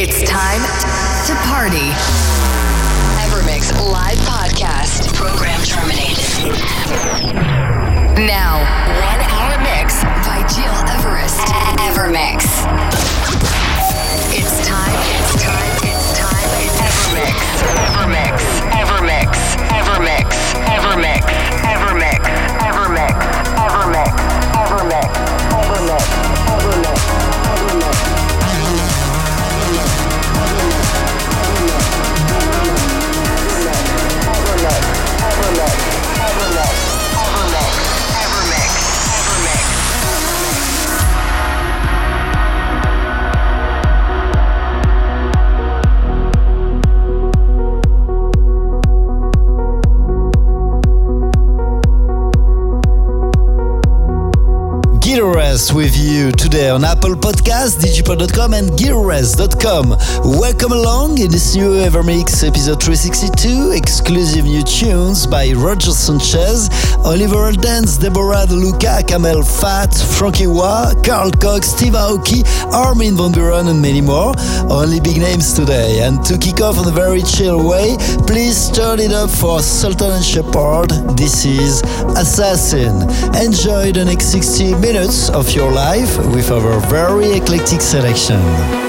It's time to party. Evermix live podcast. Program terminated. With you today on Apple Podcasts, digipod.com and gearrest.com. Welcome along in this new Evermix episode 362, exclusive new tunes by Roger Sanchez, Oliver Dance, Deborah De Luca, Fat, Frankie Wah, Carl Cox, Steve Aoki, Armin Van Buuren and many more. Only big names today. And to kick off in a very chill way, please turn it up for Sultan and Shepard. This is Assassin. Enjoy the next 60 minutes of your life with our very eclectic selection.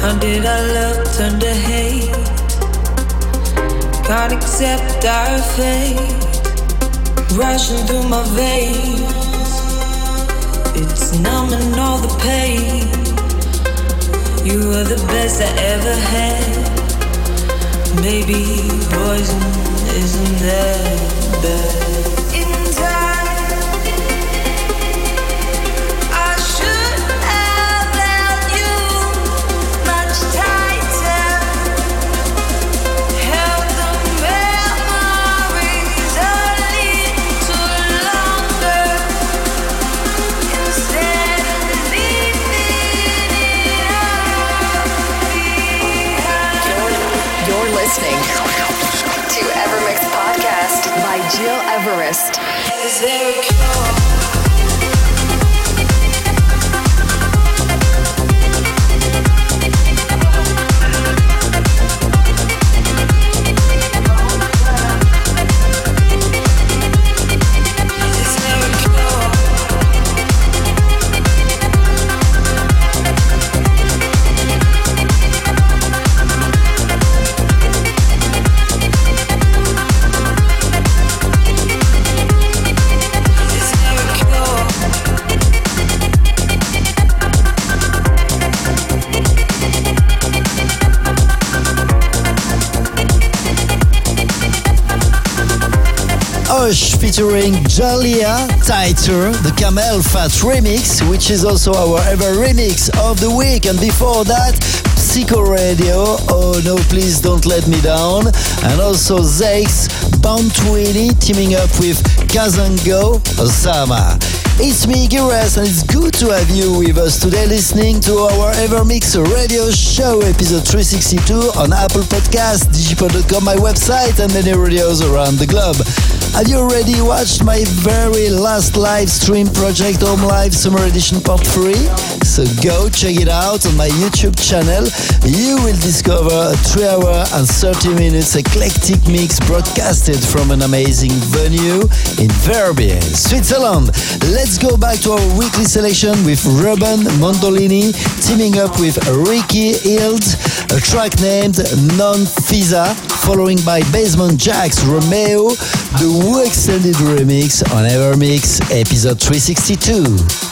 How did our love turn to hate? Can't accept our fate rushing through my veins. It's numbing all the pain. You were the best I ever had. Maybe poison isn't that bad. Gil featuring Jalia Tighter, the CamelPhat remix, which is also our ever remix of the week. And before that, Psycho Radio, Oh No Please Don't Let Me Down, and also Zex, Bound 20 teaming up with Kazango Osama. It's me, Giras, and it's good to have you with us today listening to our Evermix radio show, episode 362 on Apple Podcast, digipod.com, my website, and many radios around the globe. Have you already watched my very last live stream project, Home Live Summer Edition Part 3? So go check it out on my YouTube channel. You will discover a 3 hour and 30 minutes eclectic mix broadcasted from an amazing venue in Verbier, Switzerland. Let's go back to our weekly selection with Ruben Mondolini teaming up with Ricky Hild, a track named Non Fisa, following by Basement Jaxx Romeo, the Extended Remix on Evermix episode 362.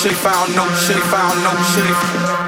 shit, found no shit, found no shit.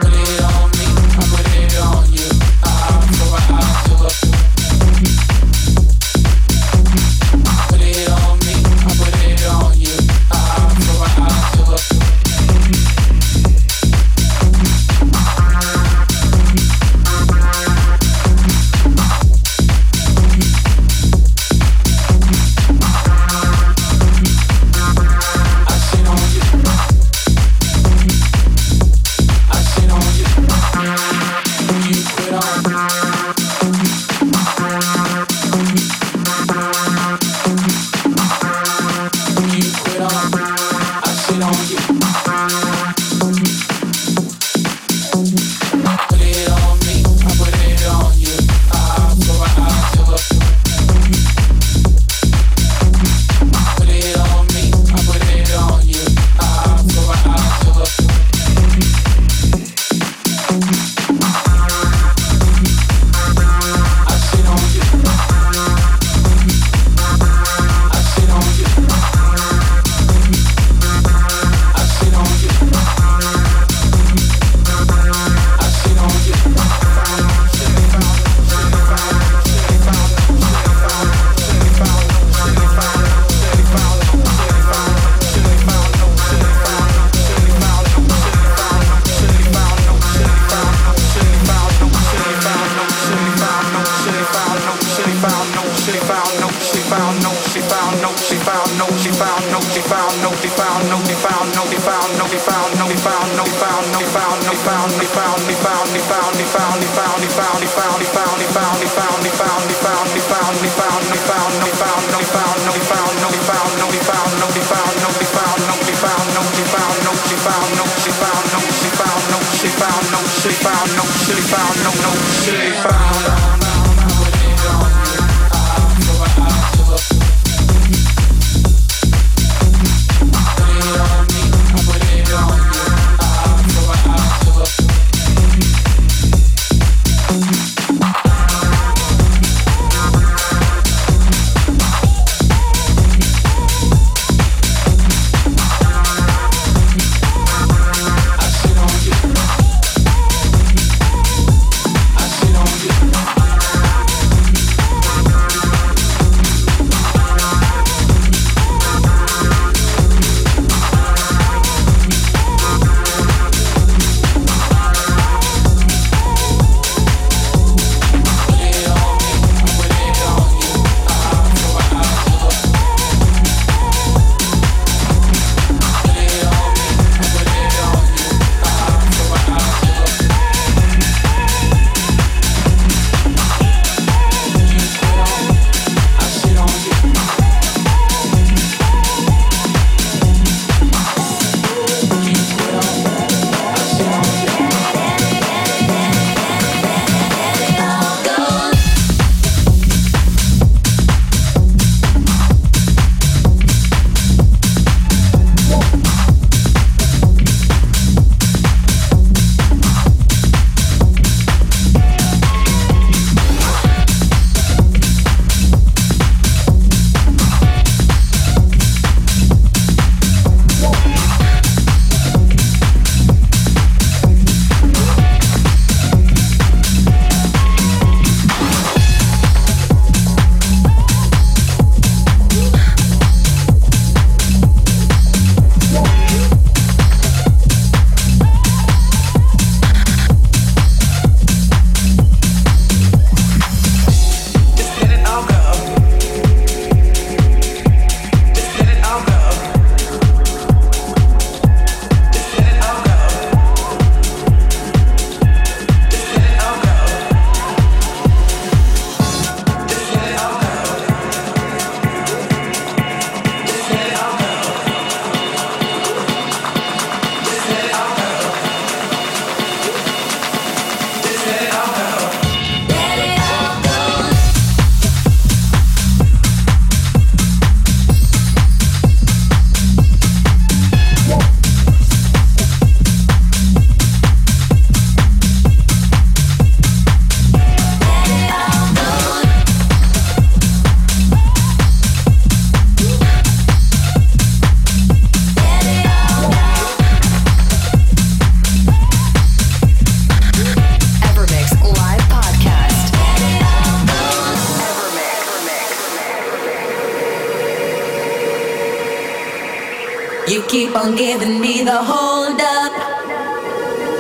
On giving me the hold up.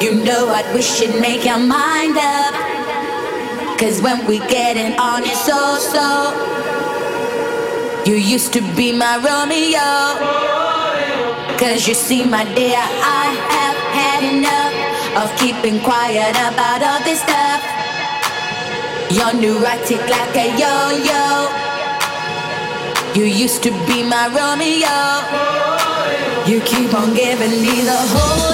You know I'd wish you'd make your mind up. Cause when we get it on, it's so so. You used to be my Romeo. Cause you see, my dear, I have had enough of keeping quiet about all this stuff. You're neurotic like a yo yo. You used to be my Romeo. You keep on giving me the hold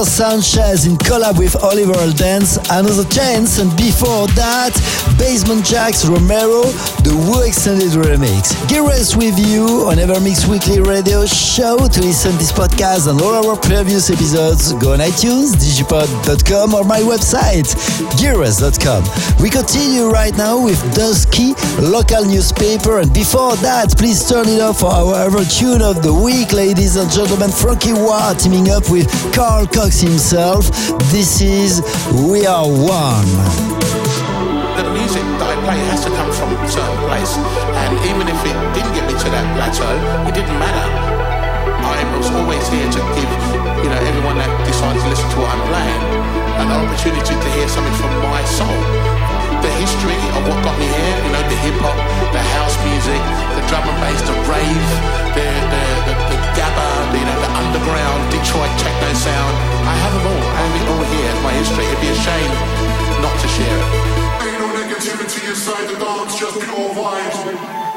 Sanchez in collab with Oliver Dance, Another Chance, and before that, Basement Jaxx Romero, the Wu Extended Remix. Gil Everest with you on Evermix Weekly Radio Show. To listen to this podcast and all our previous episodes, go on iTunes, digipod.com or my website, gearres.com. We continue right now with Dusky, local newspaper, and before that, please turn it off for our ever tune of the week, ladies and gentlemen. Frankie Wah teaming up with Carl Cox himself. This is We Are One. The music that I play has to come from a certain place, and even if it didn't get me to that plateau, it didn't matter. I was always here to give, you know, everyone that decides to listen to what I'm playing an opportunity to hear something from my soul. The history of what got me here, you know, the hip hop, the house music, the drum and bass, the rave, the the, the, the gabba, the, you know, the underground Detroit techno sound. I have them all. I have it all here my history. It'd be a shame not to share it. Ain't no negativity inside the dance, just pure vibes.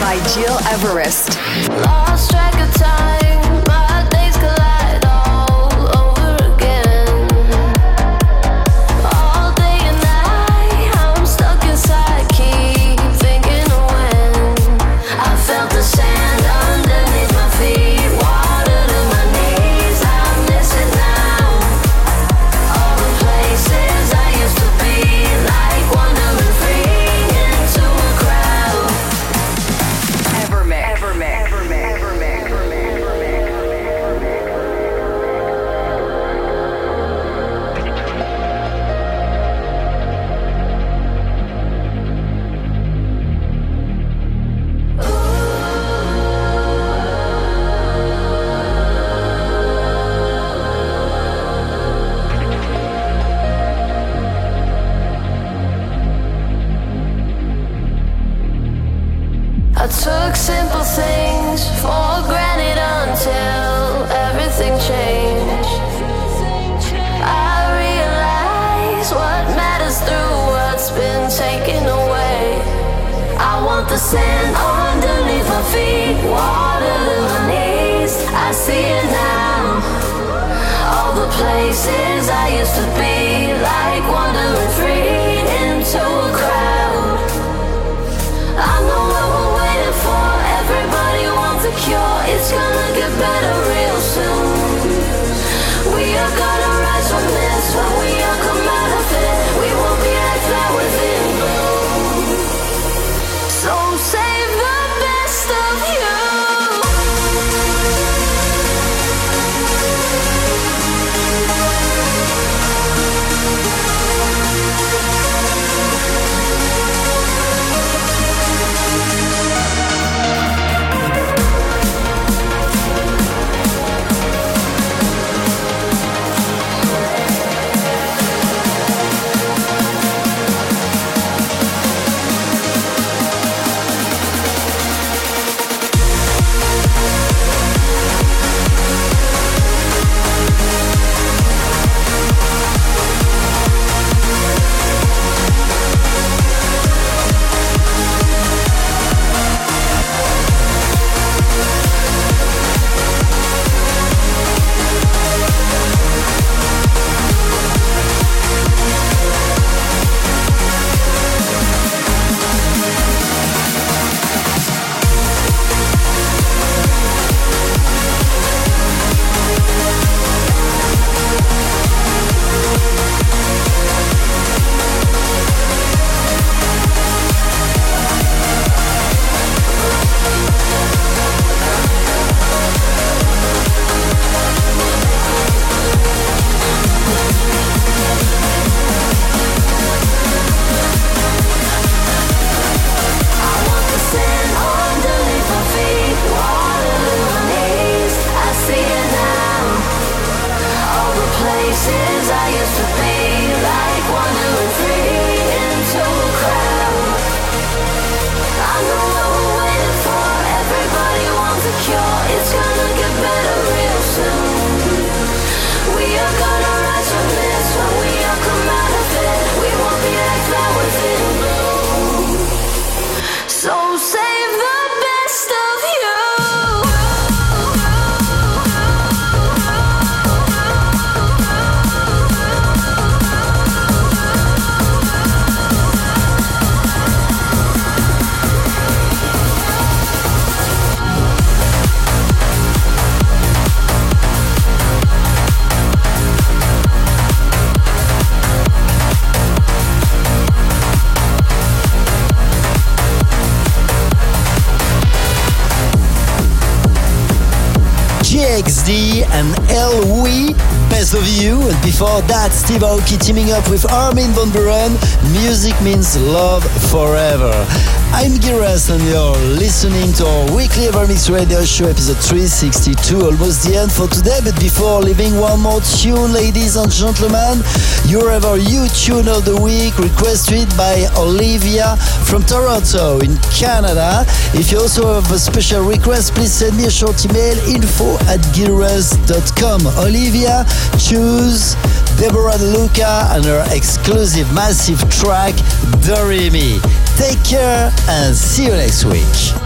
by Gil Everest. Lost track of time. And Elwi, Best of You. And before that, Steve Aoki teaming up with Armin van Buuren, Music Means Love Forever. I'm Giras and you're listening to our weekly Evermix Radio Show episode 362. Almost the end for today, but before leaving one more tune, ladies and gentlemen, your ever you tune of the week requested by Olivia from Toronto in Canada. If you also have a special request, please send me a short email info at gilres.com. Olivia, choose Deborah Luca and her exclusive massive track, Doremi. Take care and see you next week.